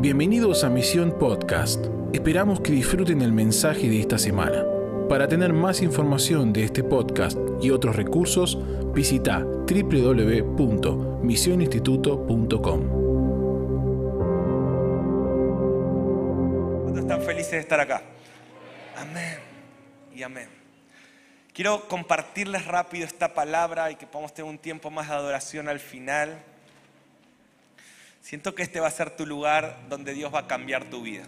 Bienvenidos a Misión Podcast. Esperamos que disfruten el mensaje de esta semana. Para tener más información de este podcast y otros recursos, visita www.misioninstituto.com. ¿Cuántos están felices de estar acá? Amén y amén. Quiero compartirles rápido esta palabra y que podamos tener un tiempo más de adoración al final. Siento que este va a ser tu lugar donde Dios va a cambiar tu vida.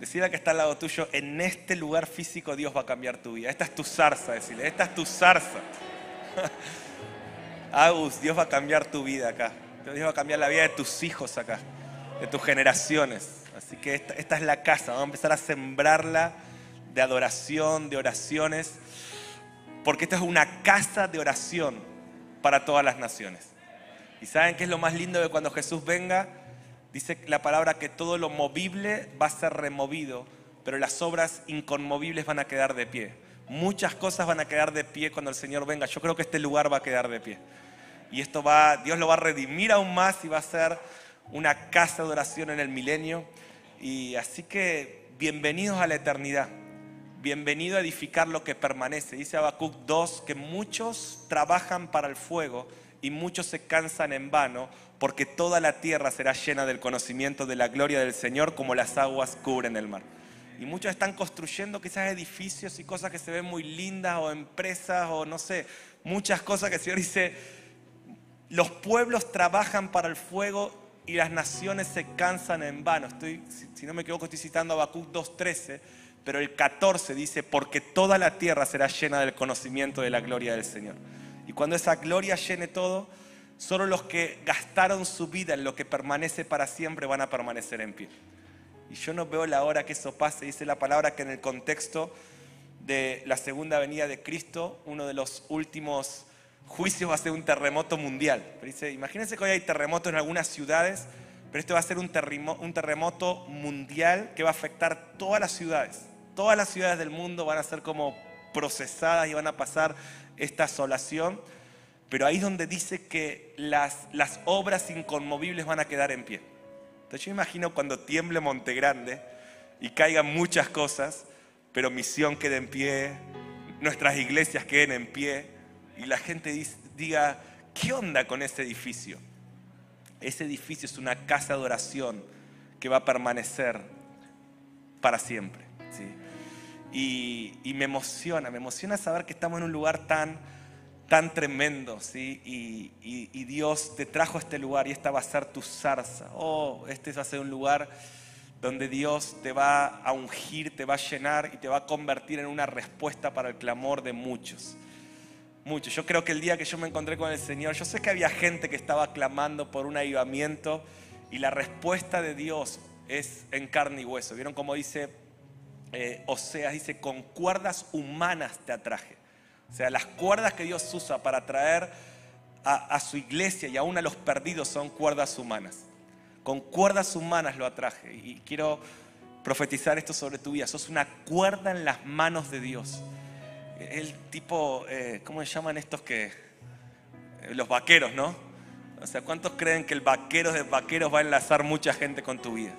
Decida que está al lado tuyo, en este lugar físico Dios va a cambiar tu vida. Esta es tu zarza, decirle, esta es tu zarza. Agus, Dios va a cambiar tu vida acá. Dios va a cambiar la vida de tus hijos acá, de tus generaciones. Así que esta, esta es la casa, vamos a empezar a sembrarla de adoración, de oraciones, porque esta es una casa de oración para todas las naciones. ¿Y saben qué es lo más lindo de cuando Jesús venga? Dice la palabra que todo lo movible va a ser removido, pero las obras inconmovibles van a quedar de pie. Muchas cosas van a quedar de pie cuando el Señor venga. Yo creo que este lugar va a quedar de pie. Y esto va, Dios lo va a redimir aún más y va a ser una casa de oración en el milenio. Y así que bienvenidos a la eternidad. Bienvenido a edificar lo que permanece. Dice Habacuc 2 que muchos trabajan para el fuego y muchos se cansan en vano, porque toda la tierra será llena del conocimiento de la gloria del Señor como las aguas cubren el mar. Y muchos están construyendo quizás edificios y cosas que se ven muy lindas o empresas o no sé, muchas cosas que el Señor dice, los pueblos trabajan para el fuego y las naciones se cansan en vano. Estoy, si no me equivoco, estoy citando Habacuc 2.13, pero el 14 dice, porque toda la tierra será llena del conocimiento de la gloria del Señor. Y cuando esa gloria llene todo, solo los que gastaron su vida en lo que permanece para siempre van a permanecer en pie. Y yo no veo la hora que eso pase. Dice la palabra que en el contexto de la segunda venida de Cristo, uno de los últimos juicios va a ser un terremoto mundial. dice, imagínense que hoy hay terremotos en algunas ciudades, pero este va a ser un terremoto mundial que va a afectar todas las ciudades. Todas las ciudades del mundo van a ser como procesadas y van a pasar esta asolación, pero ahí es donde dice que las, las obras inconmovibles van a quedar en pie. Entonces yo imagino cuando tiemble Monte Grande y caigan muchas cosas, pero misión quede en pie, nuestras iglesias queden en pie y la gente diga, ¿qué onda con ese edificio? Ese edificio es una casa de oración que va a permanecer para siempre. ¿sí? Y, me emociona, me emociona saber que estamos en un lugar tan, tan tremendo, ¿sí? Y, Dios te trajo a este lugar y esta va a ser tu zarza. Oh, este va a ser un lugar donde Dios te va a ungir, te va a llenar y te va a convertir en una respuesta para el clamor de muchos. Muchos. Yo creo que el día que yo me encontré con el Señor, yo sé que había gente que estaba clamando por un avivamiento y la respuesta de Dios es en carne y hueso. ¿Vieron cómo dice eh, Oseas dice, con cuerdas humanas te atraje. O sea, las cuerdas que Dios usa para atraer a, su iglesia y aún a los perdidos son cuerdas humanas. Con cuerdas humanas lo atraje. Y quiero profetizar esto sobre tu vida. Sos una cuerda en las manos de Dios. El tipo, eh, ¿cómo se llaman estos que? Eh, los vaqueros, ¿no? O sea, ¿cuántos creen que el vaquero de vaqueros va a enlazar mucha gente con tu vida?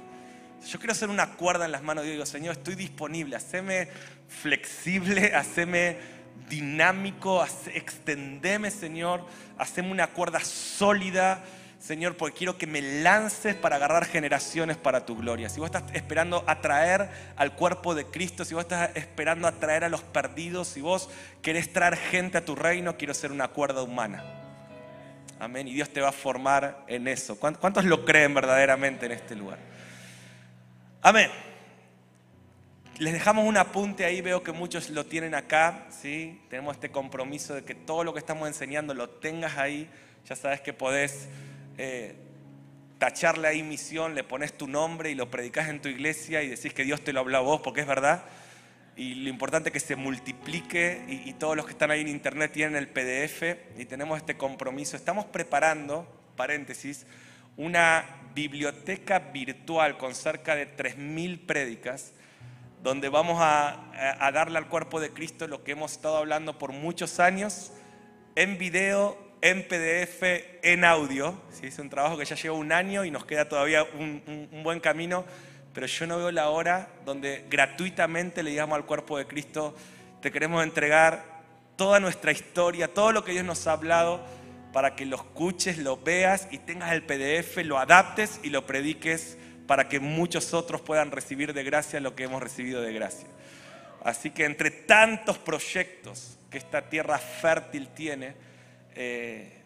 Yo quiero hacer una cuerda en las manos de Dios. Señor, estoy disponible. Haceme flexible, haceme dinámico, extendeme, Señor. Haceme una cuerda sólida, Señor, porque quiero que me lances para agarrar generaciones para tu gloria. Si vos estás esperando atraer al cuerpo de Cristo, si vos estás esperando atraer a los perdidos, si vos querés traer gente a tu reino, quiero ser una cuerda humana. Amén. Y Dios te va a formar en eso. ¿Cuántos lo creen verdaderamente en este lugar? Amén. Les dejamos un apunte ahí, veo que muchos lo tienen acá, ¿sí? Tenemos este compromiso de que todo lo que estamos enseñando lo tengas ahí. Ya sabes que podés eh, tacharle ahí misión, le pones tu nombre y lo predicas en tu iglesia y decís que Dios te lo habla a vos, porque es verdad. Y lo importante es que se multiplique y, y todos los que están ahí en internet tienen el PDF y tenemos este compromiso. Estamos preparando, paréntesis, una biblioteca virtual con cerca de 3.000 prédicas, donde vamos a, darle al cuerpo de Cristo lo que hemos estado hablando por muchos años, en video en PDF, en audio. ¿sí? Es un trabajo que ya lleva un año y nos queda todavía un, un- buen camino, pero yo no veo la hora donde gratuitamente le digamos al cuerpo de Cristo, te queremos entregar toda nuestra historia, todo lo que Dios nos ha hablado, para que lo escuches, lo veas y tengas el PDF, lo adaptes y lo prediques para que muchos otros puedan recibir de gracia lo que hemos recibido de gracia. Así que entre tantos proyectos que esta tierra fértil tiene, eh,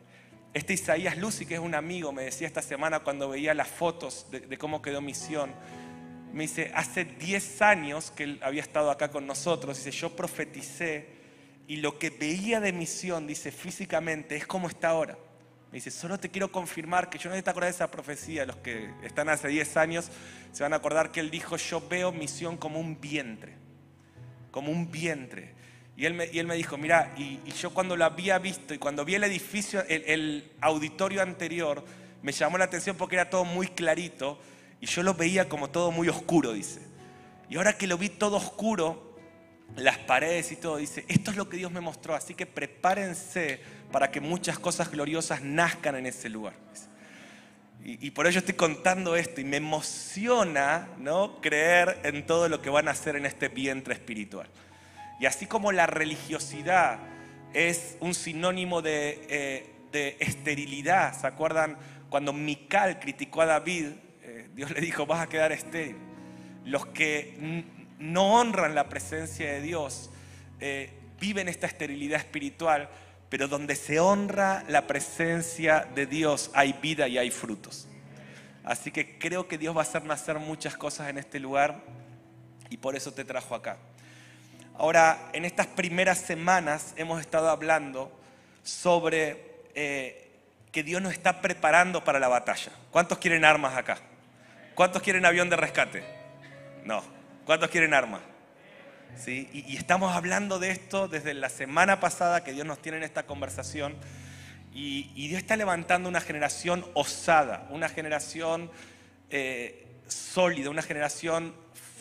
este Isaías Lucy, que es un amigo, me decía esta semana cuando veía las fotos de, de cómo quedó misión, me dice, hace 10 años que él había estado acá con nosotros, dice, yo profeticé y lo que veía de misión, dice, físicamente, es como está ahora. Me dice, solo te quiero confirmar que yo no te acordás de esa profecía, los que están hace 10 años se van a acordar que él dijo, yo veo misión como un vientre como un vientre. Y él me, y él me dijo, mira, y, y yo cuando lo había visto y cuando vi el edificio, el, el auditorio anterior, me llamó la atención porque era todo muy clarito y yo lo veía como todo muy oscuro, dice. Y ahora que lo vi todo oscuro, las paredes y todo, dice, esto es lo que Dios me mostró, así que prepárense para que muchas cosas gloriosas nazcan en ese lugar. Y, y por ello estoy contando esto y me emociona ¿no? creer en todo lo que van a hacer en este vientre espiritual. Y así como la religiosidad es un sinónimo de, eh, de esterilidad, ¿se acuerdan cuando Mical criticó a David? eh, Dios le dijo, vas a quedar estéril. Los que no honran la presencia de Dios eh, viven esta esterilidad espiritual, pero donde se honra la presencia de Dios hay vida y hay frutos. Así que creo que Dios va a hacer nacer muchas cosas en este lugar y por eso te trajo acá. Ahora, en estas primeras semanas hemos estado hablando sobre eh, que Dios nos está preparando para la batalla. ¿Cuántos quieren armas acá? ¿Cuántos quieren avión de rescate? No. ¿Cuántos quieren armas? ¿Sí? Y, y estamos hablando de esto desde la semana pasada que Dios nos tiene en esta conversación. Y, y Dios está levantando una generación osada, una generación eh, sólida, una generación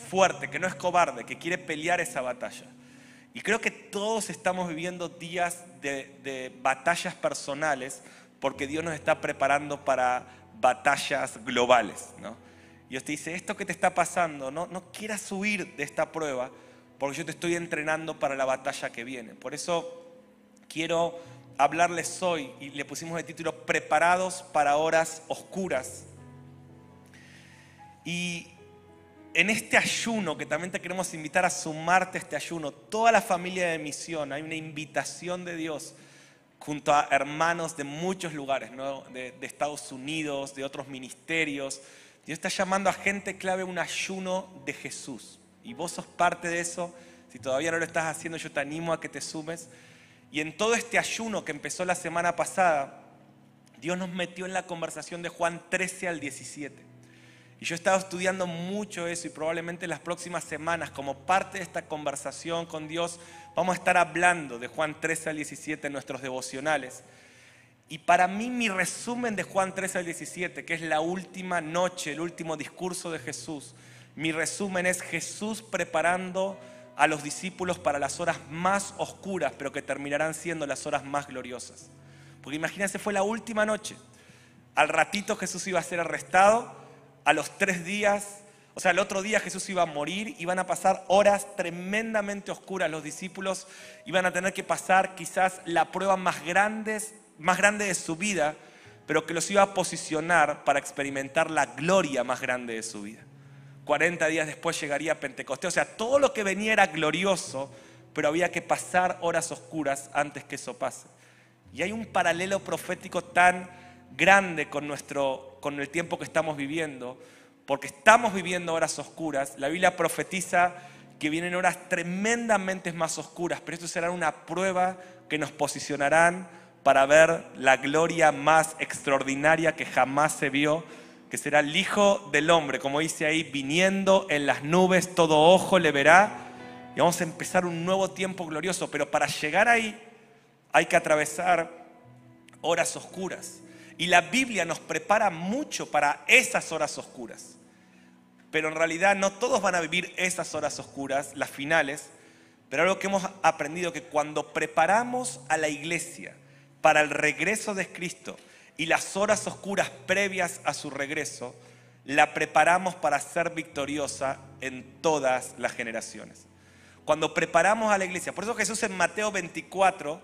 fuerte, que no es cobarde, que quiere pelear esa batalla. Y creo que todos estamos viviendo días de, de batallas personales porque Dios nos está preparando para batallas globales. ¿no? Dios te dice, esto que te está pasando, no, no quieras huir de esta prueba porque yo te estoy entrenando para la batalla que viene. Por eso quiero hablarles hoy, y le pusimos el título, Preparados para horas oscuras. Y en este ayuno, que también te queremos invitar a sumarte a este ayuno, toda la familia de misión, hay una invitación de Dios junto a hermanos de muchos lugares, ¿no? de, de Estados Unidos, de otros ministerios. Dios está llamando a gente clave un ayuno de Jesús. Y vos sos parte de eso. Si todavía no lo estás haciendo, yo te animo a que te sumes. Y en todo este ayuno que empezó la semana pasada, Dios nos metió en la conversación de Juan 13 al 17. Y yo he estado estudiando mucho eso y probablemente en las próximas semanas, como parte de esta conversación con Dios, vamos a estar hablando de Juan 13 al 17 en nuestros devocionales. Y para mí mi resumen de Juan 13 al 17, que es la última noche, el último discurso de Jesús, mi resumen es Jesús preparando a los discípulos para las horas más oscuras, pero que terminarán siendo las horas más gloriosas. Porque imagínense, fue la última noche. Al ratito Jesús iba a ser arrestado, a los tres días, o sea, el otro día Jesús iba a morir, iban a pasar horas tremendamente oscuras. Los discípulos iban a tener que pasar quizás la prueba más grande, más grande de su vida, pero que los iba a posicionar para experimentar la gloria más grande de su vida. 40 días después llegaría Pentecostés. O sea, todo lo que venía era glorioso, pero había que pasar horas oscuras antes que eso pase. Y hay un paralelo profético tan grande con, nuestro, con el tiempo que estamos viviendo, porque estamos viviendo horas oscuras. La Biblia profetiza que vienen horas tremendamente más oscuras, pero esto será una prueba que nos posicionarán para ver la gloria más extraordinaria que jamás se vio, que será el Hijo del Hombre, como dice ahí, viniendo en las nubes, todo ojo le verá, y vamos a empezar un nuevo tiempo glorioso, pero para llegar ahí hay que atravesar horas oscuras. Y la Biblia nos prepara mucho para esas horas oscuras. Pero en realidad no todos van a vivir esas horas oscuras, las finales. Pero algo que hemos aprendido que cuando preparamos a la iglesia para el regreso de Cristo y las horas oscuras previas a su regreso, la preparamos para ser victoriosa en todas las generaciones. Cuando preparamos a la iglesia, por eso Jesús en Mateo 24,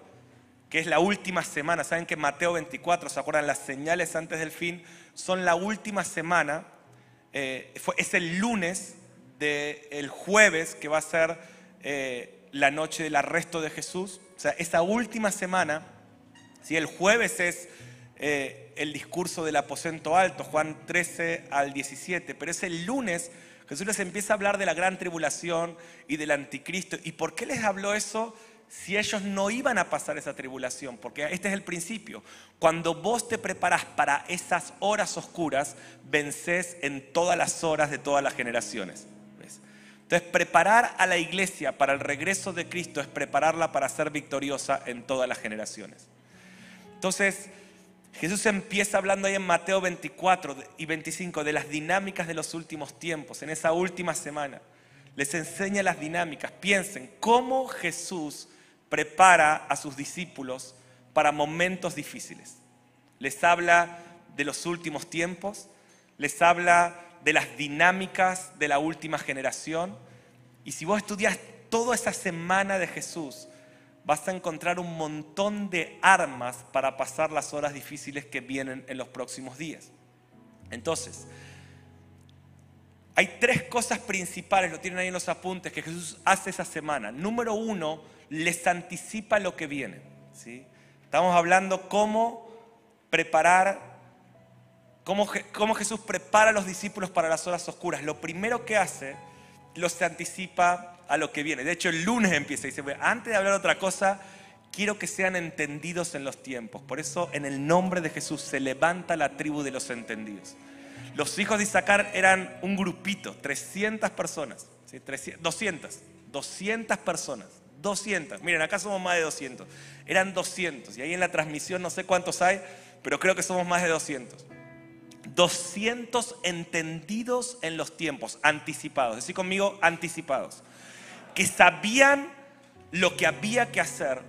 que es la última semana, saben que Mateo 24, ¿se acuerdan? Las señales antes del fin son la última semana, eh, es el lunes del jueves que va a ser eh, la noche del arresto de Jesús. O sea, esa última semana, si el jueves es eh, el discurso del aposento alto, Juan 13 al 17, pero es el lunes Jesús les empieza a hablar de la gran tribulación y del anticristo. ¿Y por qué les habló eso si ellos no iban a pasar esa tribulación? Porque este es el principio. Cuando vos te preparás para esas horas oscuras, vences en todas las horas de todas las generaciones. Entonces, preparar a la iglesia para el regreso de Cristo es prepararla para ser victoriosa en todas las generaciones. Entonces, Jesús empieza hablando ahí en Mateo 24 y 25 de las dinámicas de los últimos tiempos, en esa última semana. Les enseña las dinámicas. Piensen cómo Jesús prepara a sus discípulos para momentos difíciles. Les habla de los últimos tiempos, les habla de las dinámicas de la última generación. Y si vos estudias toda esa semana de Jesús, vas a encontrar un montón de armas para pasar las horas difíciles que vienen en los próximos días. Entonces, hay tres cosas principales, lo tienen ahí en los apuntes, que Jesús hace esa semana. Número uno, les anticipa lo que viene. ¿sí? Estamos hablando cómo preparar, cómo, cómo Jesús prepara a los discípulos para las horas oscuras. Lo primero que hace, los anticipa a lo que viene. De hecho, el lunes empieza y dice, antes de hablar otra cosa, quiero que sean entendidos en los tiempos. Por eso, en el nombre de Jesús, se levanta la tribu de los entendidos. Los hijos de Isaacar eran un grupito, 300 personas, 200, 200 personas, 200. Miren, acá somos más de 200. Eran 200. Y ahí en la transmisión no sé cuántos hay, pero creo que somos más de 200. 200 entendidos en los tiempos, anticipados. Decir conmigo, anticipados que sabían lo que había que hacer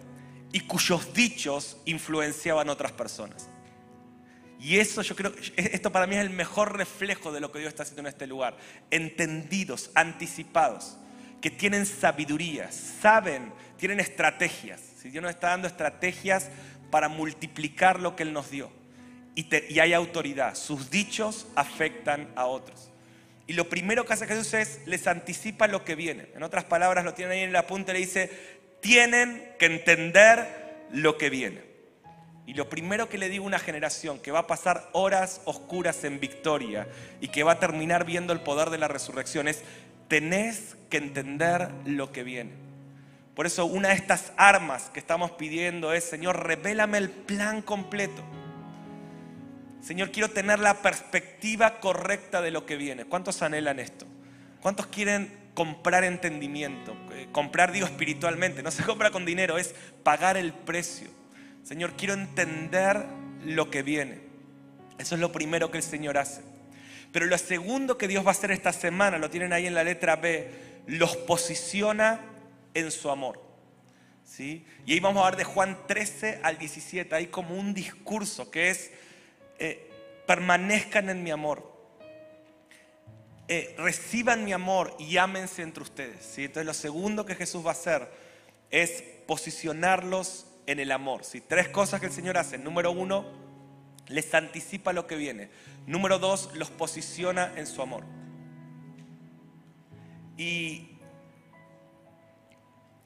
y cuyos dichos influenciaban a otras personas. Y eso yo creo, esto para mí es el mejor reflejo de lo que Dios está haciendo en este lugar. Entendidos, anticipados, que tienen sabiduría, saben, tienen estrategias. Si Dios nos está dando estrategias para multiplicar lo que Él nos dio. Y, y hay autoridad. Sus dichos afectan a otros. Y lo primero que hace Jesús es les anticipa lo que viene. En otras palabras, lo tienen ahí en la punta, le dice, tienen que entender lo que viene. Y lo primero que le digo a una generación que va a pasar horas oscuras en victoria y que va a terminar viendo el poder de la resurrección es, tenés que entender lo que viene. Por eso una de estas armas que estamos pidiendo es, Señor, revélame el plan completo. Señor, quiero tener la perspectiva correcta de lo que viene. ¿Cuántos anhelan esto? ¿Cuántos quieren comprar entendimiento? Eh, comprar, digo, espiritualmente. No se compra con dinero, es pagar el precio. Señor, quiero entender lo que viene. Eso es lo primero que el Señor hace. Pero lo segundo que Dios va a hacer esta semana, lo tienen ahí en la letra B, los posiciona en su amor. ¿Sí? Y ahí vamos a ver de Juan 13 al 17, hay como un discurso que es eh, permanezcan en mi amor. Eh, reciban mi amor y ámense entre ustedes. Entonces lo segundo que Jesús va a hacer es posicionarlos en el amor. ¿sí? Tres cosas que el Señor hace. Número uno, les anticipa lo que viene. Número dos, los posiciona en su amor. Y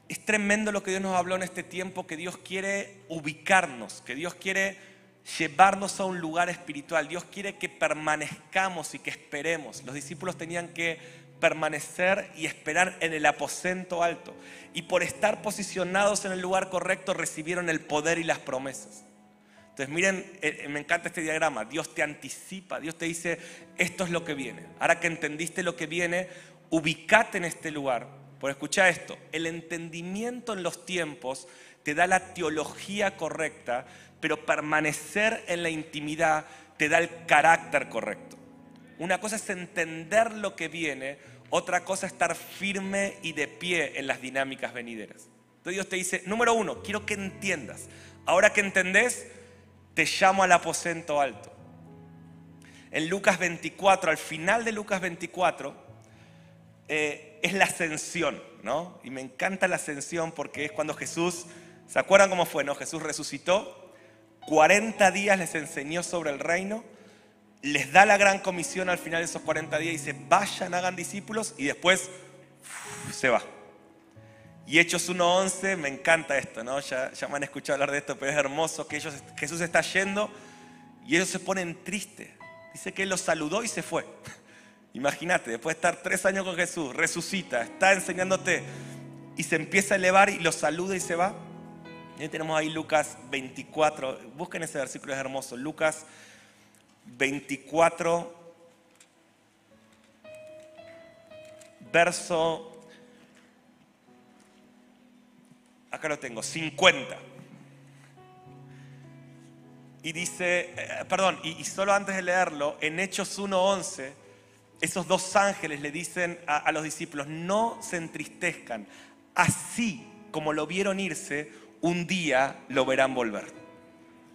es tremendo lo que Dios nos habló en este tiempo, que Dios quiere ubicarnos, que Dios quiere llevarnos a un lugar espiritual. Dios quiere que permanezcamos y que esperemos. Los discípulos tenían que permanecer y esperar en el aposento alto. Y por estar posicionados en el lugar correcto recibieron el poder y las promesas. Entonces miren, eh, eh, me encanta este diagrama. Dios te anticipa, Dios te dice, esto es lo que viene. Ahora que entendiste lo que viene, ubicate en este lugar. Por escuchar esto, el entendimiento en los tiempos te da la teología correcta pero permanecer en la intimidad te da el carácter correcto. Una cosa es entender lo que viene, otra cosa es estar firme y de pie en las dinámicas venideras. Entonces Dios te dice, número uno, quiero que entiendas, Ahora que entendés, te llamo al aposento alto. En Lucas 24, al final de Lucas 24, eh, es la ascensión, ¿no? Y me encanta la ascensión porque es cuando Jesús, ¿se acuerdan cómo fue, no? Jesús resucitó, 40 días les enseñó sobre el reino, les da la gran comisión al final de esos 40 días y dice, vayan, hagan discípulos y después se va. Y Hechos 1.11, me encanta esto, ¿no? Ya, ya me han escuchado hablar de esto, pero es hermoso que ellos, Jesús está yendo y ellos se ponen tristes. Dice que él los saludó y se fue. Imagínate, después de estar tres años con Jesús, resucita, está enseñándote y se empieza a elevar y los saluda y se va. Y tenemos ahí Lucas 24, busquen ese versículo, es hermoso. Lucas 24, verso, acá lo tengo, 50. Y dice, eh, perdón, y, solo antes de leerlo, en Hechos 1.11, esos dos ángeles le dicen a los discípulos, no se entristezcan, así como lo vieron irse, un día lo verán volver.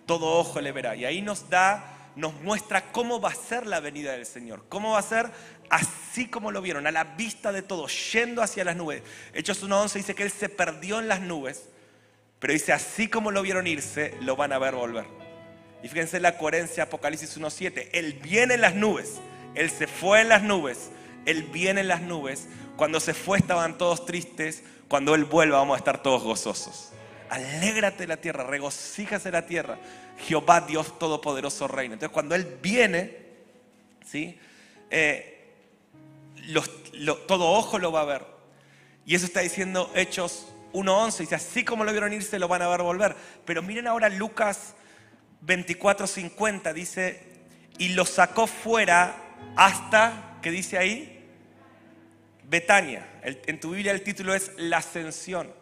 Todo ojo le verá. Y ahí nos da nos muestra cómo va a ser la venida del Señor. Cómo va a ser así como lo vieron, a la vista de todos, yendo hacia las nubes. Hechos 1.11 dice que Él se perdió en las nubes, pero dice, así como lo vieron irse, lo van a ver volver. Y fíjense la coherencia Apocalipsis 1.7. Él viene en las nubes, Él se fue en las nubes, Él viene en las nubes. Cuando se fue estaban todos tristes, cuando Él vuelva vamos a estar todos gozosos. Alégrate la tierra, regocíjase la tierra. Jehová Dios Todopoderoso reina. Entonces cuando Él viene, ¿sí? Eh, todo ojo lo va a ver. Y eso está diciendo Hechos 1.11. Dice, así como lo vieron irse, lo van a ver volver. Pero miren ahora Lucas 24.50. Dice, y lo sacó fuera hasta, ¿qué dice ahí? Betania. en tu Biblia el título es La Ascensión.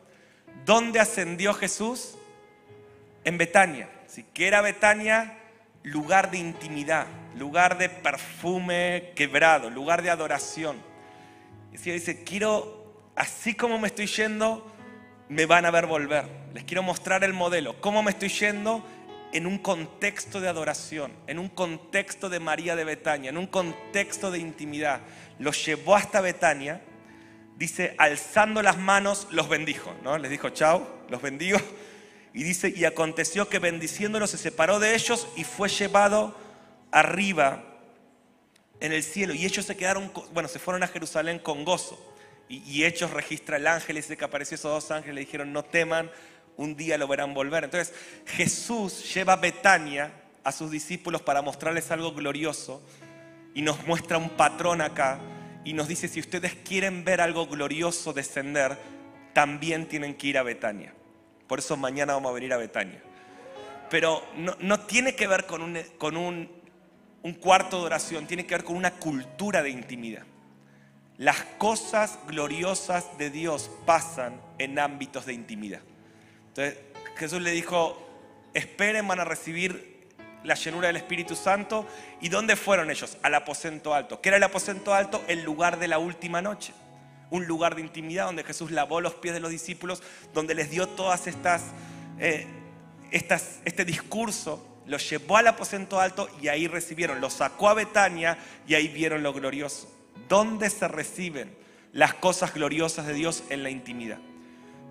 ¿Dónde ascendió Jesús? En Betania. Si que era Betania, lugar de intimidad, lugar de perfume quebrado, lugar de adoración. Y si dice, quiero, así como me estoy yendo, me van a ver volver. Les quiero mostrar el modelo. ¿Cómo me estoy yendo? En un contexto de adoración, en un contexto de María de Betania, en un contexto de intimidad. Los llevó hasta Betania dice, alzando las manos, los bendijo, ¿no? Les dijo, chao, los bendigo. Y dice, y aconteció que bendiciéndolos se separó de ellos y fue llevado arriba en el cielo. Y ellos se quedaron, bueno, se fueron a Jerusalén con gozo. Y, y Hechos registra el ángel, y dice que apareció esos dos ángeles, le dijeron, no teman, un día lo verán volver. Entonces Jesús lleva a Betania a sus discípulos para mostrarles algo glorioso y nos muestra un patrón acá y nos dice, si ustedes quieren ver algo glorioso descender, también tienen que ir a Betania. Por eso mañana vamos a venir a Betania. Pero no, tiene que ver con, un, un cuarto de oración, tiene que ver con una cultura de intimidad. Las cosas gloriosas de Dios pasan en ámbitos de intimidad. Entonces Jesús le dijo, esperen, van a recibir la llenura del Espíritu Santo. ¿Y dónde fueron ellos? Al aposento alto. ¿Qué era el aposento alto? El lugar de la última noche. Un lugar de intimidad donde Jesús lavó los pies de los discípulos, donde les dio todas estas, eh, estas este discurso, los llevó al aposento alto y ahí recibieron. Los sacó a Betania y ahí vieron lo glorioso. ¿Dónde se reciben las cosas gloriosas de Dios en la intimidad?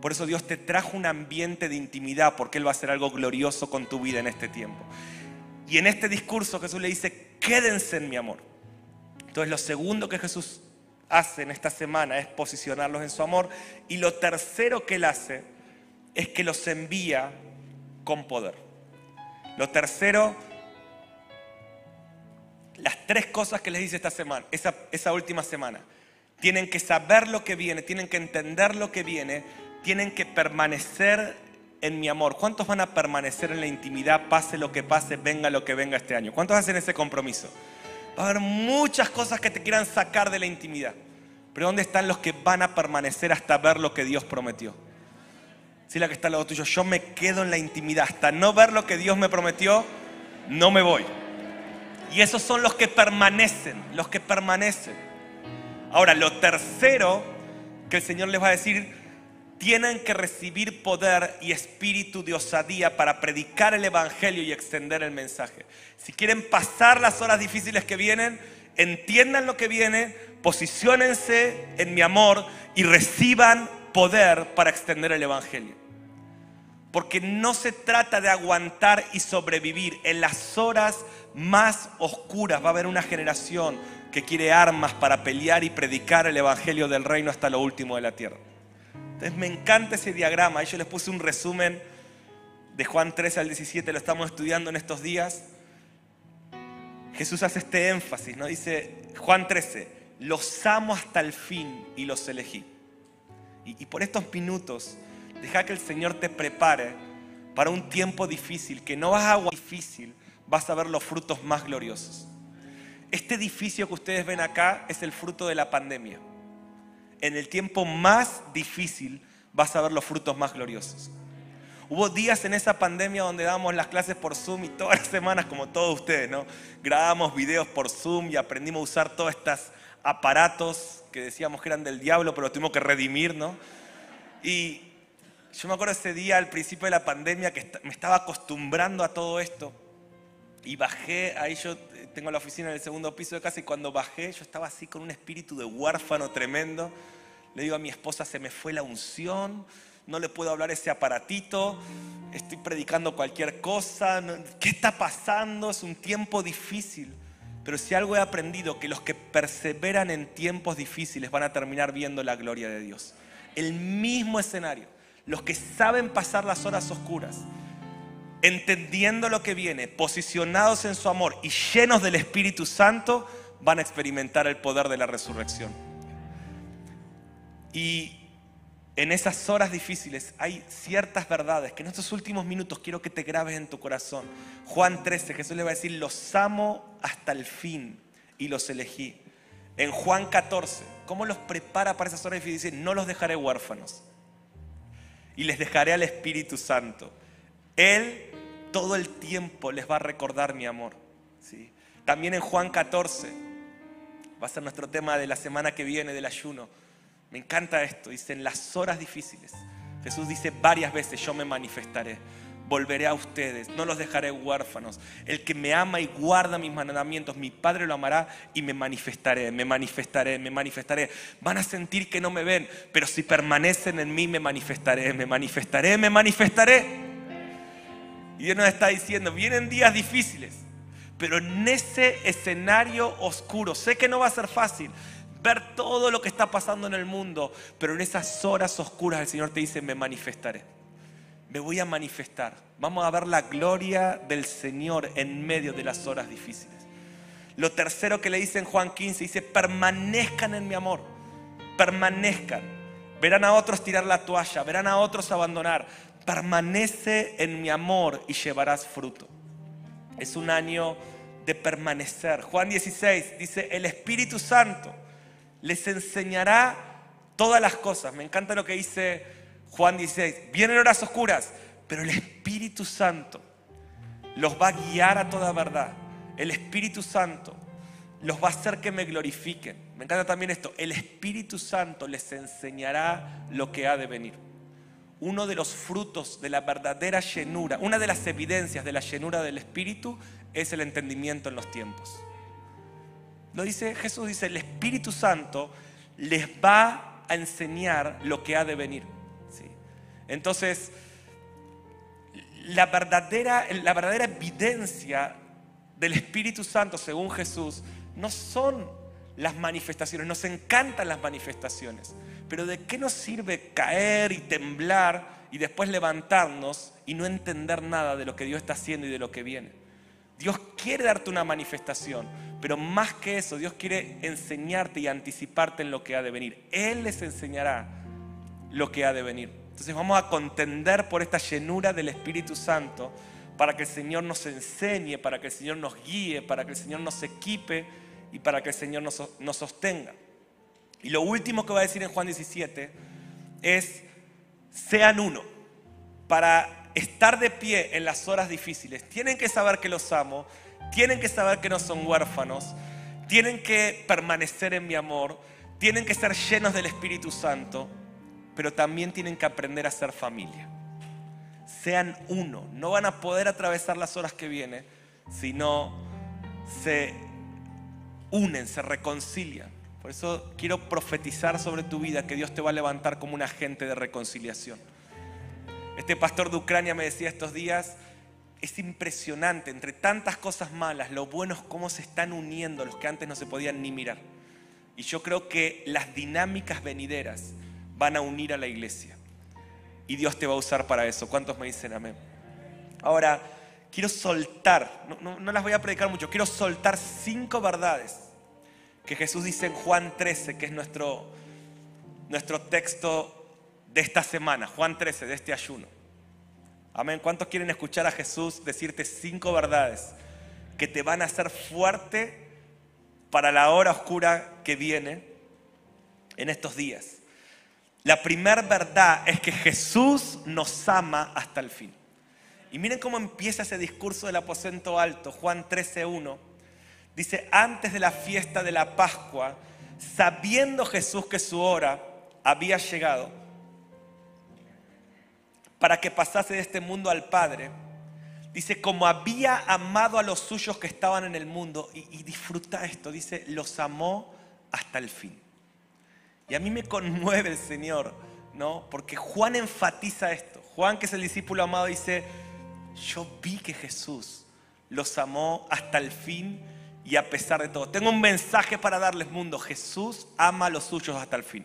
Por eso Dios te trajo un ambiente de intimidad, porque Él va a hacer algo glorioso con tu vida en este tiempo. Y en este discurso Jesús le dice, quédense en mi amor. Entonces lo segundo que Jesús hace en esta semana es posicionarlos en su amor. Y lo tercero que él hace es que los envía con poder. Lo tercero, las tres cosas que les dice esta semana, esa, esa última semana. Tienen que saber lo que viene, tienen que entender lo que viene, tienen que permanecer en mi amor? ¿Cuántos van a permanecer en la intimidad, pase lo que pase, venga lo que venga este año? ¿Cuántos hacen ese compromiso? Va a haber muchas cosas que te quieran sacar de la intimidad. Pero ¿dónde están los que van a permanecer hasta ver lo que Dios prometió? Si la que está al lado tuyo, yo me quedo en la intimidad. Hasta no ver lo que Dios me prometió, no me voy. Y esos son los que permanecen, los que permanecen. Ahora, lo tercero que el Señor les va a decir tienen que recibir poder y espíritu de osadía para predicar el Evangelio y extender el mensaje. Si quieren pasar las horas difíciles que vienen, entiendan lo que viene, posiciónense en mi amor y reciban poder para extender el Evangelio. Porque no se trata de aguantar y sobrevivir. En las horas más oscuras va a haber una generación que quiere armas para pelear y predicar el Evangelio del reino hasta lo último de la tierra. Entonces me encanta ese diagrama. Yo les puse un resumen de Juan 13 al 17, lo estamos estudiando en estos días. Jesús hace este énfasis, ¿no? Dice Juan 13, los amo hasta el fin y los elegí. Y, y por estos minutos, deja que el Señor te prepare para un tiempo difícil, que no vas a agua difícil, vas a ver los frutos más gloriosos. Este edificio que ustedes ven acá es el fruto de la pandemia en el tiempo más difícil vas a ver los frutos más gloriosos. Hubo días en esa pandemia donde dábamos las clases por Zoom y todas las semanas, como todos ustedes, ¿no? Grabamos videos por Zoom y aprendimos a usar todos estos aparatos que decíamos que eran del diablo, pero tuvimos que redimir, ¿no? Y yo me acuerdo ese día al principio de la pandemia que me estaba acostumbrando a todo esto y bajé, ahí yo tengo la oficina en el segundo piso de casa y cuando bajé yo estaba así con un espíritu de huérfano tremendo. Le digo a mi esposa, se me fue la unción, no le puedo hablar ese aparatito, estoy predicando cualquier cosa, ¿qué está pasando? Es un tiempo difícil. Pero si algo he aprendido, que los que perseveran en tiempos difíciles van a terminar viendo la gloria de Dios. El mismo escenario. Los que saben pasar las horas oscuras, entendiendo lo que viene, posicionados en su amor y llenos del Espíritu Santo, van a experimentar el poder de la resurrección. Y en esas horas difíciles hay ciertas verdades que en estos últimos minutos quiero que te grabes en tu corazón. Juan 13, Jesús le va a decir, los amo hasta el fin y los elegí. En Juan 14, ¿cómo los prepara para esas horas difíciles? No los dejaré huérfanos y les dejaré al Espíritu Santo. Él todo el tiempo les va a recordar mi amor. ¿sí? También en Juan 14, va a ser nuestro tema de la semana que viene del ayuno. Me encanta esto, dice, en las horas difíciles. Jesús dice varias veces, yo me manifestaré, volveré a ustedes, no los dejaré huérfanos. El que me ama y guarda mis mandamientos, mi Padre lo amará y me manifestaré, me manifestaré, me manifestaré. Van a sentir que no me ven, pero si permanecen en mí, me manifestaré, me manifestaré, me manifestaré. Y Dios nos está diciendo, vienen días difíciles, pero en ese escenario oscuro, sé que no va a ser fácil ver todo lo que está pasando en el mundo, pero en esas horas oscuras el Señor te dice, me manifestaré, me voy a manifestar. Vamos a ver la gloria del Señor en medio de las horas difíciles. Lo tercero que le dice en Juan 15, dice, permanezcan en mi amor, permanezcan. Verán a otros tirar la toalla, verán a otros abandonar, permanece en mi amor y llevarás fruto. Es un año de permanecer. Juan 16 dice, el Espíritu Santo les enseñará todas las cosas. Me encanta lo que dice Juan 16. Vienen horas oscuras, pero el Espíritu Santo los va a guiar a toda verdad. El Espíritu Santo los va a hacer que me glorifiquen. Me encanta también esto. El Espíritu Santo les enseñará lo que ha de venir uno de los frutos de la verdadera llenura, una de las evidencias de la llenura del Espíritu es el entendimiento en los tiempos. Lo dice Jesús, dice, el Espíritu Santo les va a enseñar lo que ha de venir. ¿Sí? Entonces, la verdadera, la verdadera evidencia del Espíritu Santo, según Jesús, no son las manifestaciones, nos encantan las manifestaciones. Pero ¿de qué nos sirve caer y temblar y después levantarnos y no entender nada de lo que Dios está haciendo y de lo que viene? Dios quiere darte una manifestación, pero más que eso, Dios quiere enseñarte y anticiparte en lo que ha de venir. Él les enseñará lo que ha de venir. Entonces vamos a contender por esta llenura del Espíritu Santo para que el Señor nos enseñe, para que el Señor nos guíe, para que el Señor nos equipe y para que el Señor nos, nos sostenga. Y lo último que va a decir en Juan 17 es, sean uno, para estar de pie en las horas difíciles. Tienen que saber que los amo, tienen que saber que no son huérfanos, tienen que permanecer en mi amor, tienen que ser llenos del Espíritu Santo pero también tienen que aprender a ser familia. Sean uno. No van a poder atravesar las horas que vienen si no se unen, se reconcilian. Por eso quiero profetizar sobre tu vida que Dios te va a levantar como un agente de reconciliación. Este pastor de Ucrania me decía estos días, es impresionante, entre tantas cosas malas, lo bueno es cómo se están uniendo los que antes no se podían ni mirar. Y yo creo que las dinámicas venideras van a unir a la iglesia. Y Dios te va a usar para eso. ¿Cuántos me dicen amén? Ahora, quiero soltar, no, las voy a predicar mucho, quiero soltar cinco verdades que Jesús dice en Juan 13, que es nuestro, nuestro texto de esta semana, Juan 13, de este ayuno. Amén. ¿Cuántos quieren escuchar a Jesús decirte cinco verdades que te van a hacer fuerte para la hora oscura que viene en estos días? La primera verdad es que Jesús nos ama hasta el fin. Y miren cómo empieza ese discurso del aposento alto, Juan 13.1. Dice, antes de la fiesta de la Pascua, sabiendo Jesús que su hora había llegado, para que pasase de este mundo al Padre, dice, como había amado a los suyos que estaban en el mundo, y, disfruta esto, dice, los amó hasta el fin. Y a mí me conmueve el Señor, ¿no? Porque Juan enfatiza esto. Juan, que es el discípulo amado, dice, yo vi que Jesús los amó hasta el fin y a pesar de todo. Tengo un mensaje para darles, mundo. Jesús ama a los suyos hasta el fin.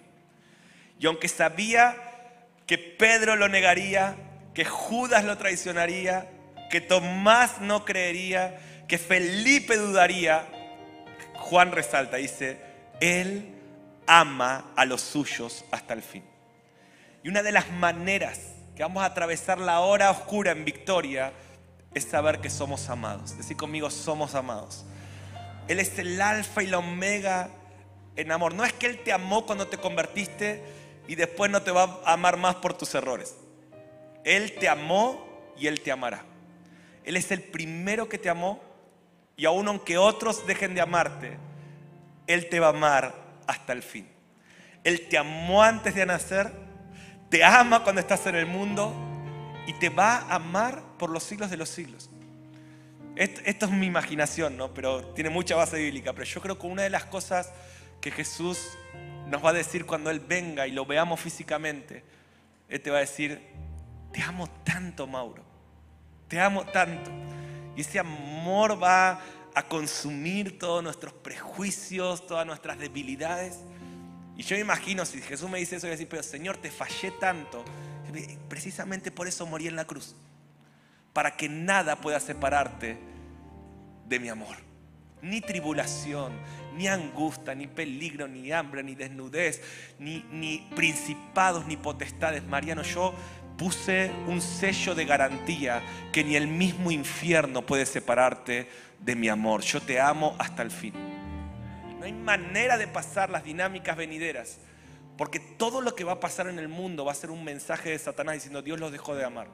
Y aunque sabía que Pedro lo negaría, que Judas lo traicionaría, que Tomás no creería, que Felipe dudaría, Juan resalta, dice, Él ama a los suyos hasta el fin. Y una de las maneras que vamos a atravesar la hora oscura en victoria es saber que somos amados. Decir conmigo, somos amados. Él es el alfa y la omega en amor. No es que Él te amó cuando te convertiste y después no te va a amar más por tus errores. Él te amó y Él te amará. Él es el primero que te amó y aun aunque otros dejen de amarte, Él te va a amar hasta el fin. Él te amó antes de nacer, te ama cuando estás en el mundo y te va a amar por los siglos de los siglos. Esto, es mi imaginación, ¿no? pero tiene mucha base bíblica. Pero yo creo que una de las cosas que Jesús nos va a decir cuando Él venga y lo veamos físicamente, Él te va a decir, te amo tanto, Mauro, te amo tanto. Y ese amor va a consumir todos nuestros prejuicios, todas nuestras debilidades. Y yo me imagino, si Jesús me dice eso, voy a decir, pero Señor, te fallé tanto. Precisamente por eso morí en la cruz. Para que nada pueda separarte de mi amor. Ni tribulación, ni angustia, ni peligro, ni hambre, ni desnudez, ni, principados, ni potestades. Mariano, yo puse un sello de garantía que ni el mismo infierno puede separarte de mi amor. Yo te amo hasta el fin. No hay manera de pasar las dinámicas venideras, porque todo lo que va a pasar en el mundo va a ser un mensaje de Satanás diciendo Dios los dejó de amar.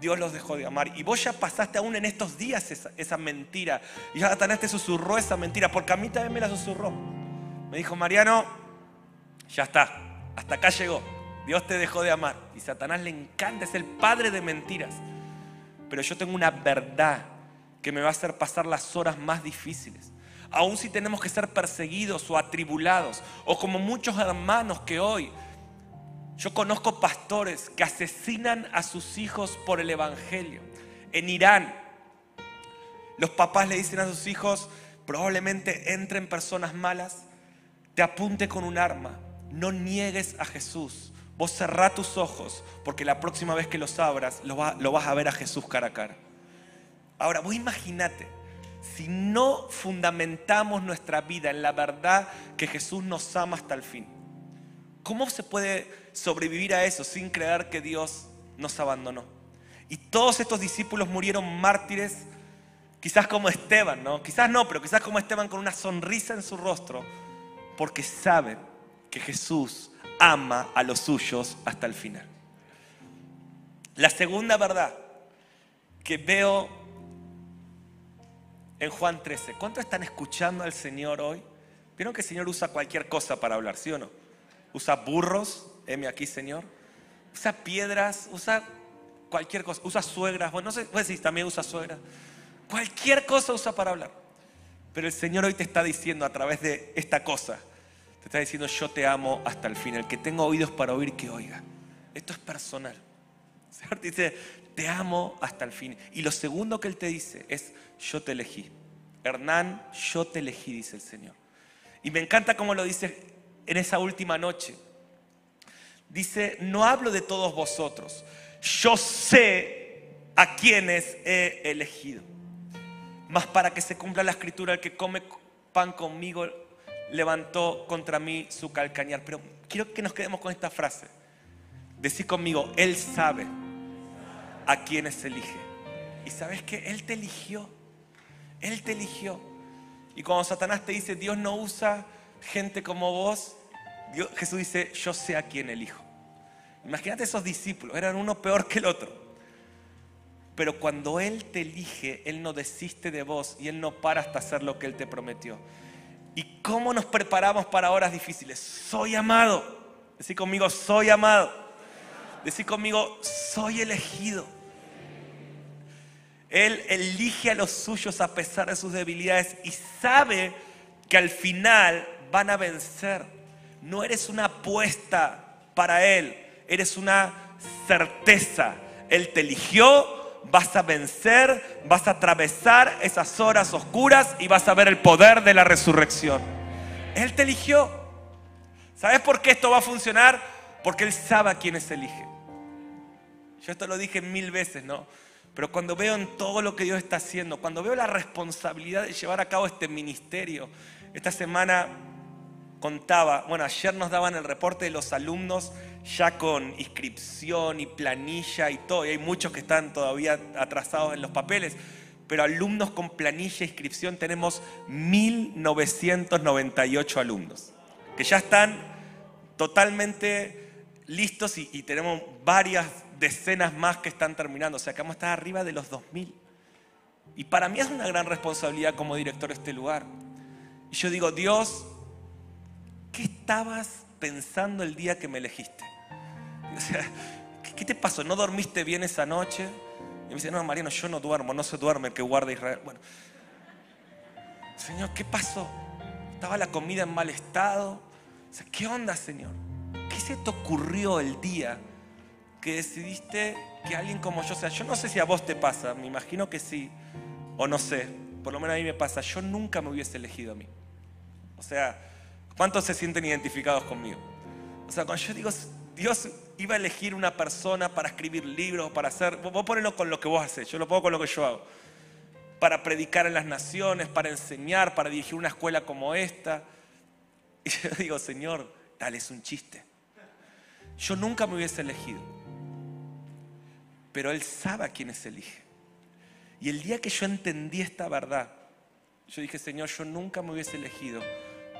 Dios los dejó de amar. Y vos ya pasaste aún en estos días esa, mentira. Y Satanás te susurró esa mentira, porque a mí también me la susurró. Me dijo, Mariano, ya está, hasta acá llegó. Dios te dejó de amar. Y Satanás le encanta, es el padre de mentiras. Pero yo tengo una verdad que me va a hacer pasar las horas más difíciles. Aún si tenemos que ser perseguidos o atribulados, o como muchos hermanos que hoy yo conozco pastores que asesinan a sus hijos por el Evangelio. En Irán, los papás le dicen a sus hijos, probablemente entren personas malas, te apunte con un arma, no niegues a Jesús. Vos cerrá tus ojos, porque la próxima vez que los abras, lo, vas a ver a Jesús cara a cara. Ahora, vos imagínate, si no fundamentamos nuestra vida en la verdad que Jesús nos ama hasta el fin, ¿cómo se puede sobrevivir a eso sin creer que Dios nos abandonó. Y todos estos discípulos murieron mártires, quizás como Esteban, ¿no? Quizás no, pero quizás como Esteban con una sonrisa en su rostro, porque saben que Jesús ama a los suyos hasta el final. La segunda verdad que veo en Juan 13, ¿cuántos están escuchando al Señor hoy? Vieron que el Señor usa cualquier cosa para hablar, ¿sí o no? Usa burros, heme aquí, Señor. Usa piedras, usa cualquier cosa, usa suegras, bueno, no sé, pues sí, también usa suegras. Cualquier cosa usa para hablar. Pero el Señor hoy te está diciendo a través de esta cosa, te está diciendo yo te amo hasta el fin. El que tenga oídos para oír, que oiga. Esto es personal. El te dice, te amo hasta el fin. Y lo segundo que Él te dice es, yo te elegí. Hernán, yo te elegí, dice el Señor. Y me encanta cómo lo dice en esa última noche. Dice, no hablo de todos vosotros, yo sé a quienes he elegido. Mas para que se cumpla la escritura, el que come pan conmigo levantó contra mí su calcañar. Pero quiero que nos quedemos con esta frase. Decir conmigo, Él sabe a quienes elige. Y sabes que Él te eligió. Él te eligió. Y cuando Satanás te dice, Dios no usa gente como vos, Jesús dice, yo sé a quién elijo. Imagínate esos discípulos, eran uno peor que el otro. Pero cuando Él te elige, Él no desiste de vos y Él no para hasta hacer lo que Él te prometió. ¿Y cómo nos preparamos para horas difíciles? Soy amado. Decí conmigo, soy amado. Decí conmigo, soy elegido. Él elige a los suyos a pesar de sus debilidades y sabe que al final van a vencer. No eres una apuesta para Él, eres una certeza. Él te eligió, vas a vencer, vas a atravesar esas horas oscuras y vas a ver el poder de la resurrección. Él te eligió. ¿Sabes por qué esto va a funcionar? Porque Él sabe a quiénes elige. Yo esto lo dije mil veces, ¿no? Pero cuando veo en todo lo que Dios está haciendo, cuando veo la responsabilidad de llevar a cabo este ministerio, esta semana contaba, bueno, ayer nos daban el reporte de los alumnos ya con inscripción y planilla y todo, y hay muchos que están todavía atrasados en los papeles, pero alumnos con planilla e inscripción tenemos 1998 alumnos, que ya están totalmente listos y, tenemos varias decenas más que están terminando, o sea que vamos a estar arriba de los 2000. Y para mí es una gran responsabilidad como director de este lugar. Y yo digo, Dios, ¿qué estabas pensando el día que me elegiste? O sea, ¿qué te pasó? ¿No dormiste bien esa noche? Y me dice, no, Mariano, yo no duermo, no se duerme el que guarda Israel. Bueno, Señor, ¿qué pasó? ¿Estaba la comida en mal estado? O sea, ¿qué onda, Señor? ¿Qué se te ocurrió el día que decidiste que alguien como yo, o sea, yo no sé si a vos te pasa, me imagino que sí, o no sé, por lo menos a mí me pasa, yo nunca me hubiese elegido a mí. O sea, ¿cuántos se sienten identificados conmigo? O sea, cuando yo digo, Dios iba a elegir una persona para escribir libros, para hacer, vos ponelo con lo que vos haces, yo lo pongo con lo que yo hago, para predicar en las naciones, para enseñar, para dirigir una escuela como esta. Y yo digo, Señor, dale, es un chiste. Yo nunca me hubiese elegido pero Él sabe a quiénes elige. Y el día que yo entendí esta verdad, yo dije, Señor, yo nunca me hubiese elegido,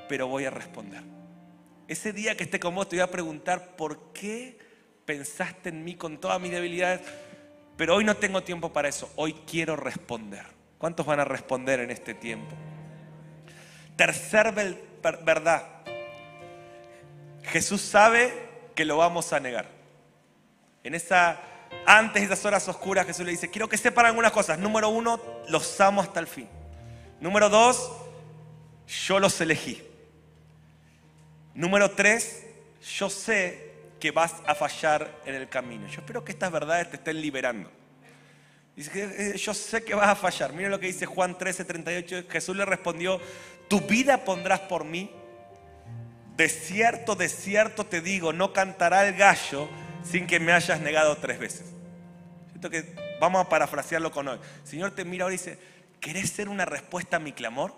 pero voy a responder. Ese día que esté con vos te voy a preguntar por qué pensaste en mí con todas mis debilidades, pero hoy no tengo tiempo para eso, hoy quiero responder. ¿Cuántos van a responder en este tiempo? Tercer verdad, Jesús sabe que lo vamos a negar. En esa antes de esas horas oscuras, Jesús le dice, quiero que sepan algunas cosas. Número uno, los amo hasta el fin. Número dos, yo los elegí. Número tres, yo sé que vas a fallar en el camino. Yo espero que estas verdades te estén liberando. Dice eh, yo sé que vas a fallar. Mira lo que dice Juan 13, 38. Jesús le respondió, tu vida pondrás por mí. De cierto, de cierto te digo, no cantará el gallo sin que me hayas negado tres veces. Siento que vamos a parafrasearlo con hoy. El Señor te mira ahora y dice, ¿querés ser una respuesta a mi clamor?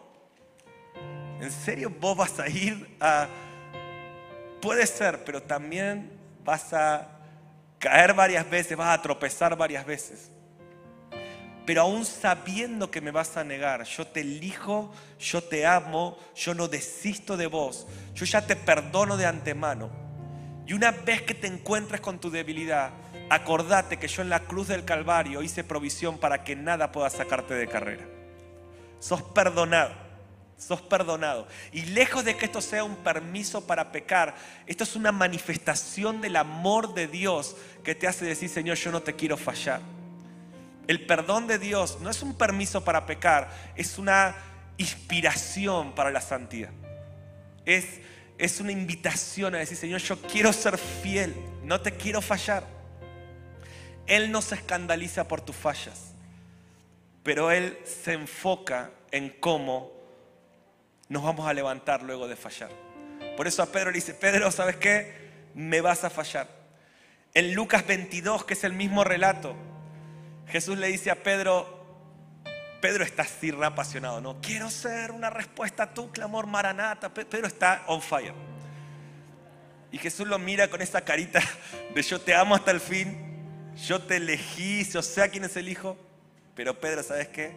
¿En serio vos vas a ir a... Puede ser, pero también vas a caer varias veces, vas a tropezar varias veces. Pero aún sabiendo que me vas a negar, yo te elijo, yo te amo, yo no desisto de vos, yo ya te perdono de antemano y una vez que te encuentres con tu debilidad, acordate que yo en la cruz del Calvario hice provisión para que nada pueda sacarte de carrera. Sos perdonado, sos perdonado. Y lejos de que esto sea un permiso para pecar, esto es una manifestación del amor de Dios que te hace decir, Señor, yo no te quiero fallar. El perdón de Dios no es un permiso para pecar, es una inspiración para la santidad. Es, es una invitación a decir, Señor, yo quiero ser fiel, no te quiero fallar. Él no se escandaliza por tus fallas, pero Él se enfoca en cómo nos vamos a levantar luego de fallar. Por eso a Pedro le dice, Pedro, ¿sabes qué? Me vas a fallar. En Lucas 22, que es el mismo relato, Jesús le dice a Pedro, Pedro está así apasionado, ¿no? Quiero ser una respuesta a tu clamor, Maranata. Pedro está on fire. Y Jesús lo mira con esa carita de yo te amo hasta el fin, yo te elegí, yo sé a quién es el Hijo, pero Pedro, ¿sabes qué?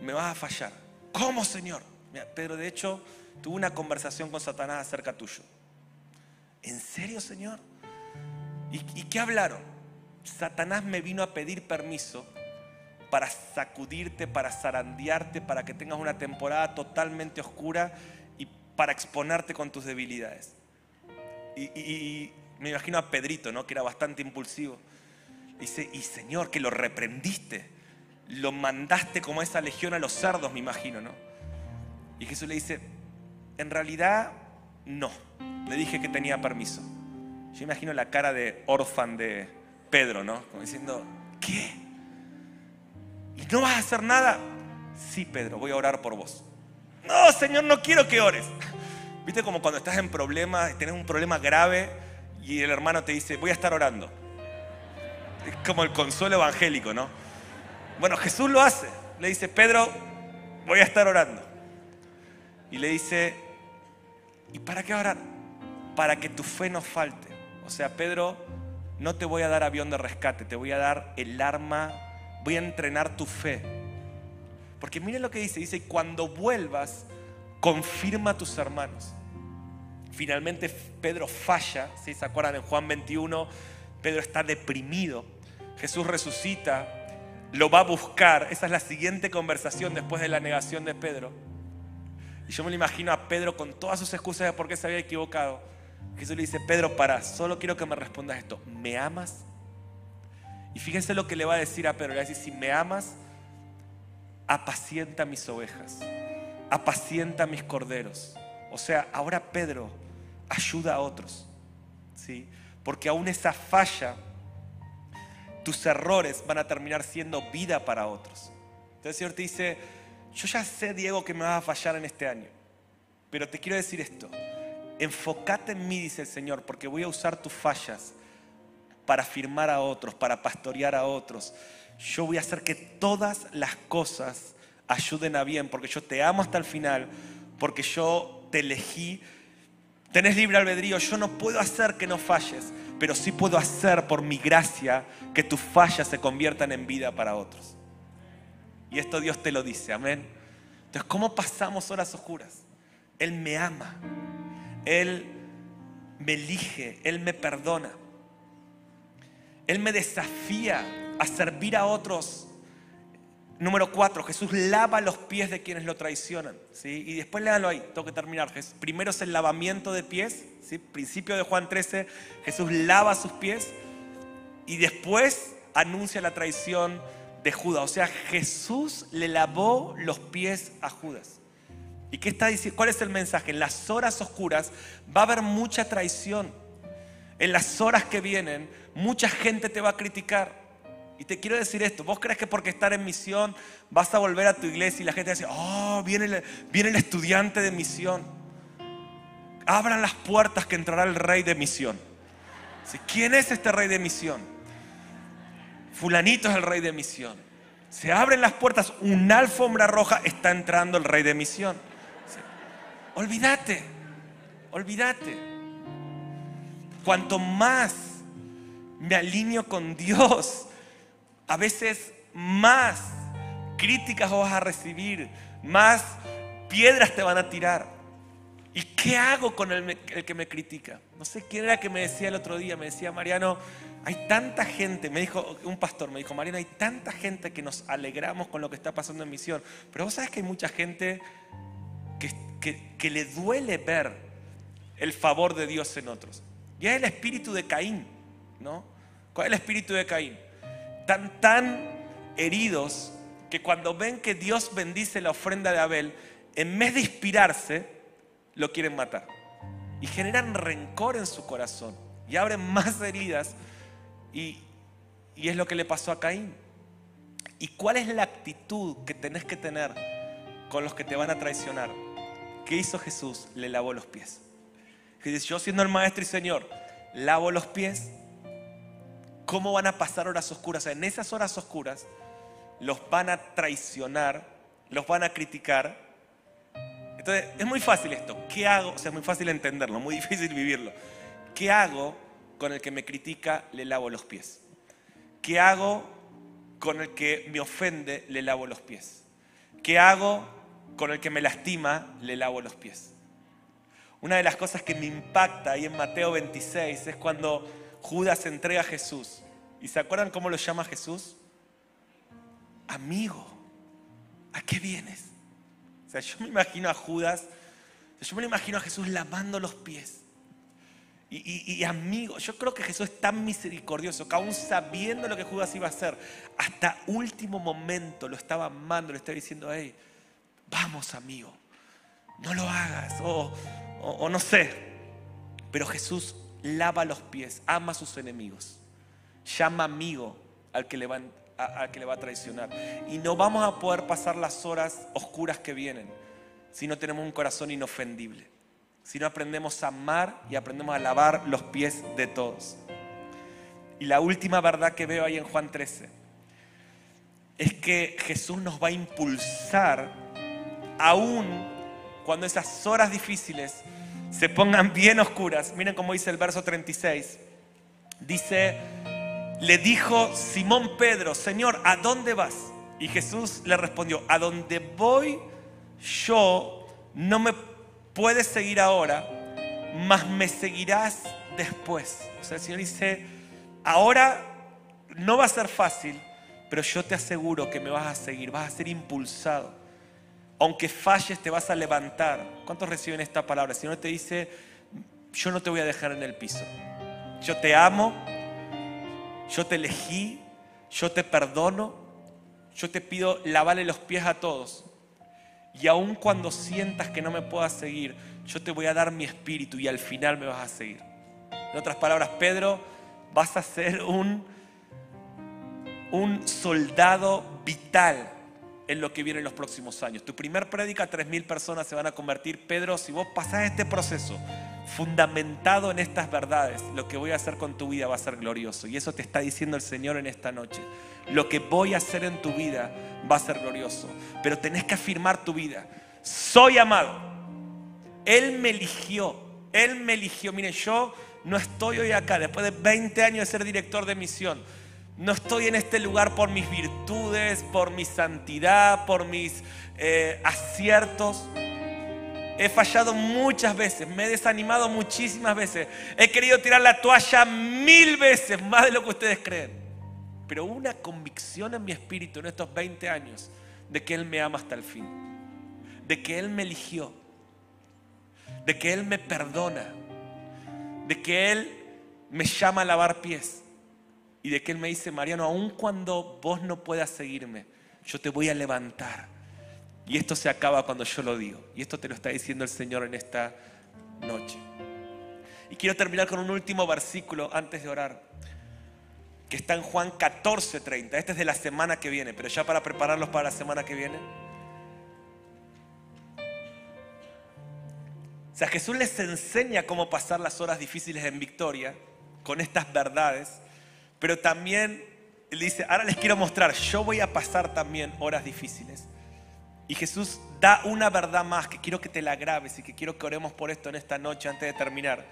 Me vas a fallar. ¿Cómo, Señor? Pedro, de hecho, tuvo una conversación con Satanás acerca tuyo. ¿En serio, Señor? ¿Y, ¿Y qué hablaron? Satanás me vino a pedir permiso para sacudirte, para zarandearte, para que tengas una temporada totalmente oscura y para exponerte con tus debilidades. Y, me imagino a Pedrito, ¿no? que era bastante impulsivo. Dice, y Señor, que lo reprendiste, lo mandaste como esa legión a los cerdos, me imagino, ¿no? Y Jesús le dice, en realidad no, le dije que tenía permiso. Yo imagino la cara de orfan de Pedro, ¿no? Como diciendo, ¿qué? ¿Y no vas a hacer nada? Sí, Pedro, voy a orar por vos. No, Señor, no quiero que ores. ¿Viste como cuando estás en problemas, tenés un problema grave y el hermano te dice, voy a estar orando? Es como el consuelo evangélico, ¿no? Bueno, Jesús lo hace. Le dice, Pedro, voy a estar orando. Y le dice, ¿y para qué orar? Para que tu fe no falte. O sea, Pedro, no te voy a dar avión de rescate, te voy a dar el arma, voy a entrenar tu fe. Porque miren lo que dice, dice, cuando vuelvas, confirma a tus hermanos. Finalmente Pedro falla, si ¿se acuerdan en Juan 21? Pedro está deprimido, Jesús resucita, lo va a buscar, esa es la siguiente conversación después de la negación de Pedro. Y yo me lo imagino a Pedro con todas sus excusas de por qué se había equivocado. Jesús le dice, Pedro, para, solo quiero que me respondas esto. ¿Me amas? Y fíjense lo que le va a decir a Pedro. Le va a decir, si me amas, apacienta mis ovejas, apacienta mis corderos. O sea, ahora Pedro ayuda a otros. ¿sí? Porque aún esa falla, tus errores van a terminar siendo vida para otros. Entonces el Señor te dice, yo ya sé, Diego, que me vas a fallar en este año, pero te quiero decir esto, enfócate en mí, dice el Señor, porque voy a usar tus fallas para firmar a otros, para pastorear a otros. Yo voy a hacer que todas las cosas ayuden a bien, porque yo te amo hasta el final, porque yo te elegí. Tenés libre albedrío, yo no puedo hacer que no falles, pero sí puedo hacer por mi gracia que tus fallas se conviertan en vida para otros. Y esto Dios te lo dice, amén. Entonces, ¿cómo pasamos horas oscuras? Él me ama, Él me elige, Él me perdona. Él me desafía a servir a otros. Número cuatro, Jesús lava los pies de quienes lo traicionan. ¿sí? Y después léanlo ahí, tengo que terminar. Primero es el lavamiento de pies, ¿sí? principio de Juan 13, Jesús lava sus pies y después anuncia la traición de Judas. O sea, Jesús le lavó los pies a Judas. ¿Y qué está diciendo? ¿Cuál es el mensaje? En las horas oscuras va a haber mucha traición. En las horas que vienen, mucha gente te va a criticar. Y te quiero decir esto, vos crees que porque estar en misión vas a volver a tu iglesia y la gente decir, oh, viene el, viene el estudiante de misión. Abran las puertas que entrará el rey de misión. ¿Quién es este rey de misión? Fulanito es el rey de misión. Se abren las puertas, una alfombra roja, está entrando el rey de misión. Olvídate, olvídate. Cuanto más me alineo con Dios, a veces más críticas vas a recibir, más piedras te van a tirar. ¿Y qué hago con el, el, que me critica? No sé quién era que me decía el otro día, me decía Mariano, hay tanta gente, me dijo un pastor, me dijo, Mariano, hay tanta gente que nos alegramos con lo que está pasando en misión, pero vos sabes que hay mucha gente que, que le duele ver el favor de Dios en otros. Y es el espíritu de Caín, ¿no? ¿Cuál es el espíritu de Caín? Tan, tan heridos que cuando ven que Dios bendice la ofrenda de Abel, en vez de inspirarse, lo quieren matar. Y generan rencor en su corazón. Y abren más heridas. Y, es lo que le pasó a Caín. ¿Y cuál es la actitud que tenés que tener con los que te van a traicionar? ¿Qué hizo Jesús? Le lavó los pies. Jesús, yo siendo el maestro y Señor, lavo los pies. ¿Cómo van a pasar horas oscuras? En esas horas oscuras los van a traicionar, los van a criticar. Entonces, es muy fácil esto. ¿Qué hago? O sea, es muy fácil entenderlo, muy difícil vivirlo. ¿Qué hago con el que me critica? Le lavo los pies. ¿Qué hago con el que me ofende? Le lavo los pies. ¿Qué hago con el que me lastima? Le lavo los pies. Una de las cosas que me impacta ahí en Mateo 26 es cuando Judas entrega a Jesús. ¿Y se acuerdan cómo lo llama Jesús? amigo, ¿a qué vienes? O sea, yo me imagino a Judas, yo me imagino a Jesús lavando los pies. Y, amigo, yo creo que Jesús es tan misericordioso que aún sabiendo lo que Judas iba a hacer, hasta último momento lo estaba amando, le estaba diciendo, hey, vamos amigo, no lo hagas, o, o no sé. Pero Jesús lava los pies, ama a sus enemigos, llama amigo al que le va a traicionar. Y no vamos a poder pasar las horas oscuras que vienen si no tenemos un corazón inofendible. Si no aprendemos a amar y aprendemos a lavar los pies de todos. Y la última verdad que veo ahí en Juan 13 es que Jesús nos va a impulsar aún cuando esas horas difíciles se pongan bien oscuras. Miren cómo dice el verso 36. Dice, le dijo Simón Pedro, Señor, ¿a dónde vas? Y Jesús le respondió, a donde voy yo no me puedes seguir ahora, mas me seguirás después. O sea, el Señor dice, ahora no va a ser fácil, pero yo te aseguro que me vas a seguir, vas a ser impulsado. Aunque falles, te vas a levantar. ¿Cuántos reciben esta palabra? El Señor te dice, yo no te voy a dejar en el piso. Yo te amo, yo te elegí, yo te perdono, yo te pido lavarle los pies a todos. Y aun cuando sientas que no me puedas seguir, yo te voy a dar mi espíritu y al final me vas a seguir. En otras palabras, Pedro, vas a ser un, un soldado vital en lo que viene en los próximos años. Tu primer prédica, 3.000 personas se van a convertir. Pedro, si vos pasás este proceso fundamentado en estas verdades, lo que voy a hacer con tu vida va a ser glorioso. Y eso te está diciendo el Señor en esta noche. Lo que voy a hacer en tu vida va a ser glorioso. Pero tenés que afirmar tu vida. Soy amado. Él me eligió. Él me eligió. Miren, yo no estoy hoy acá, después de 20 años de ser director de misión no estoy en este lugar por mis virtudes, por mi santidad, por mis eh, aciertos. He fallado muchas veces, me he desanimado muchísimas veces. He querido tirar la toalla mil veces, más de lo que ustedes creen. Pero una convicción en mi espíritu en estos 20 años de que Él me ama hasta el fin. De que Él me eligió. De que Él me perdona. De que Él me llama a lavar pies y de que Él me dice, Mariano, aun cuando vos no puedas seguirme, yo te voy a levantar. Y esto se acaba cuando yo lo digo. Y esto te lo está diciendo el Señor en esta noche. Y quiero terminar con un último versículo antes de orar, que está en Juan 14:30. Este es de la semana que viene, pero ya para prepararlos para la semana que viene. O sea, Jesús les enseña cómo pasar las horas difíciles en victoria con estas verdades. Pero también dice, ahora les quiero mostrar, yo voy a pasar también horas difíciles. Y Jesús da una verdad más que quiero que te la grabes y que quiero que oremos por esto en esta noche antes de terminar.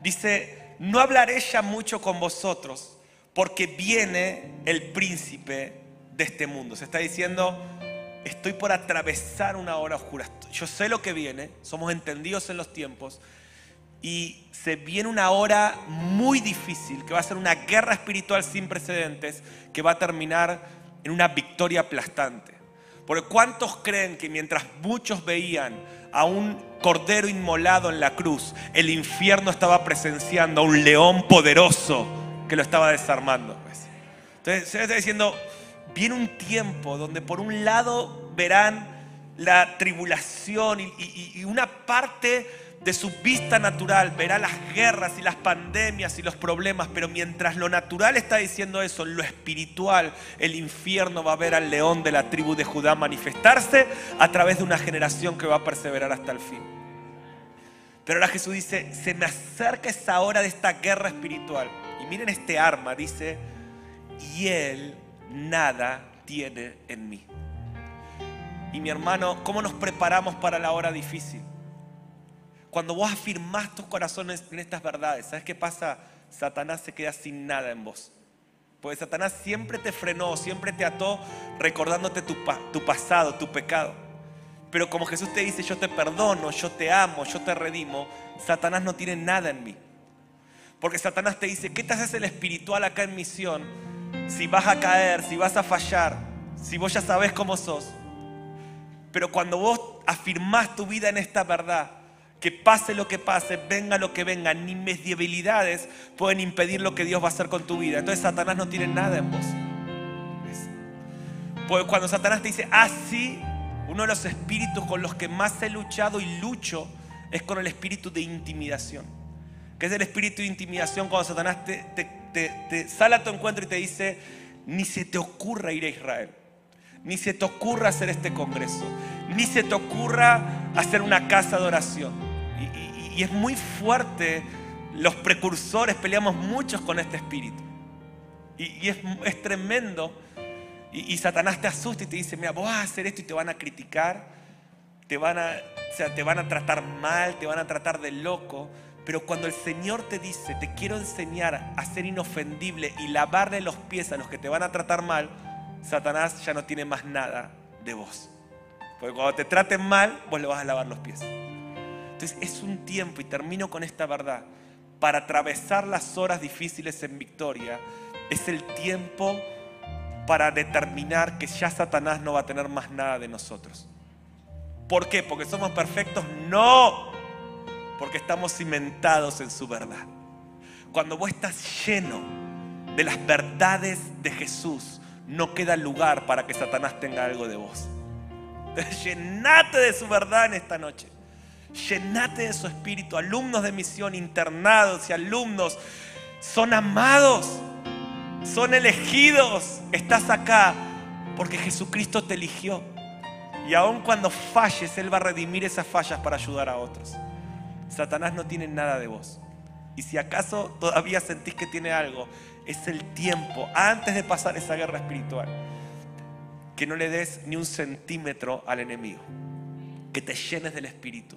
Dice, no hablaré ya mucho con vosotros porque viene el príncipe de este mundo. Se está diciendo, estoy por atravesar una hora oscura. Yo sé lo que viene, somos entendidos en los tiempos, y se viene una hora muy difícil, que va a ser una guerra espiritual sin precedentes, que va a terminar en una victoria aplastante. Porque ¿cuántos creen que mientras muchos veían a un cordero inmolado en la cruz, el infierno estaba presenciando a un león poderoso que lo estaba desarmando. pues. Entonces, se está diciendo, viene un tiempo donde por un lado verán la tribulación y, una parte de su vista natural verá las guerras y las pandemias y los problemas, pero mientras lo natural está diciendo eso, lo espiritual, el infierno va a ver al león de la tribu de Judá manifestarse a través de una generación que va a perseverar hasta el fin. Pero ahora Jesús dice, se me acerca esa hora de esta guerra espiritual. Y miren este arma, dice, y él nada tiene en mí. Y mi hermano, ¿cómo nos preparamos para la hora difícil? Cuando vos afirmás tus corazones en estas verdades, ¿sabes qué pasa? Satanás se queda sin nada en vos. Porque Satanás siempre te frenó, siempre te ató recordándote tu, tu pasado, tu pecado. Pero como Jesús te dice, yo te perdono, yo te amo, yo te redimo, Satanás no tiene nada en mí. Porque Satanás te dice, ¿qué te haces el espiritual acá en misión? Si vas a caer, si vas a fallar, si vos ya sabes cómo sos. Pero cuando vos afirmás tu vida en esta verdad, que pase lo que pase, venga lo que venga, ni mis pueden impedir lo que Dios va a hacer con tu vida. Entonces Satanás no tiene nada en vos. Porque cuando Satanás te dice, así, ah, uno de los espíritus con los que más he luchado y lucho es con el espíritu de intimidación. Que es el espíritu de intimidación cuando Satanás te, te sale a tu encuentro y te dice, ni se te ocurra ir a Israel ni se te ocurra hacer este congreso, ni se te ocurra hacer una casa de oración. Y, es muy fuerte, los precursores peleamos muchos con este espíritu. Y, es, tremendo. Y, Satanás te asusta y te dice, mira, vos vas a hacer esto y te van a criticar, te van a, o sea, te van a tratar mal, te van a tratar de loco. Pero cuando el Señor te dice, te quiero enseñar a ser inofendible y lavarle los pies a los que te van a tratar mal, Satanás ya no tiene más nada de vos. Porque cuando te traten mal, vos le vas a lavar los pies. Es un tiempo, y termino con esta verdad, para atravesar las horas difíciles en victoria, es el tiempo para determinar que ya Satanás no va a tener más nada de nosotros. ¿Por qué? ¿Porque somos perfectos? No, porque estamos cimentados en su verdad. Cuando vos estás lleno de las verdades de Jesús, no queda lugar para que Satanás tenga algo de vos. llenate de su verdad en esta noche. Llenate de su espíritu. Alumnos de misión, internados y alumnos son amados, son elegidos. Estás acá porque Jesucristo te eligió. Y aun cuando falles, Él va a redimir esas fallas para ayudar a otros. Satanás no tiene nada de vos. Y si acaso todavía sentís que tiene algo, es el tiempo, antes de pasar esa guerra espiritual, que no le des ni un centímetro al enemigo, que te llenes del Espíritu.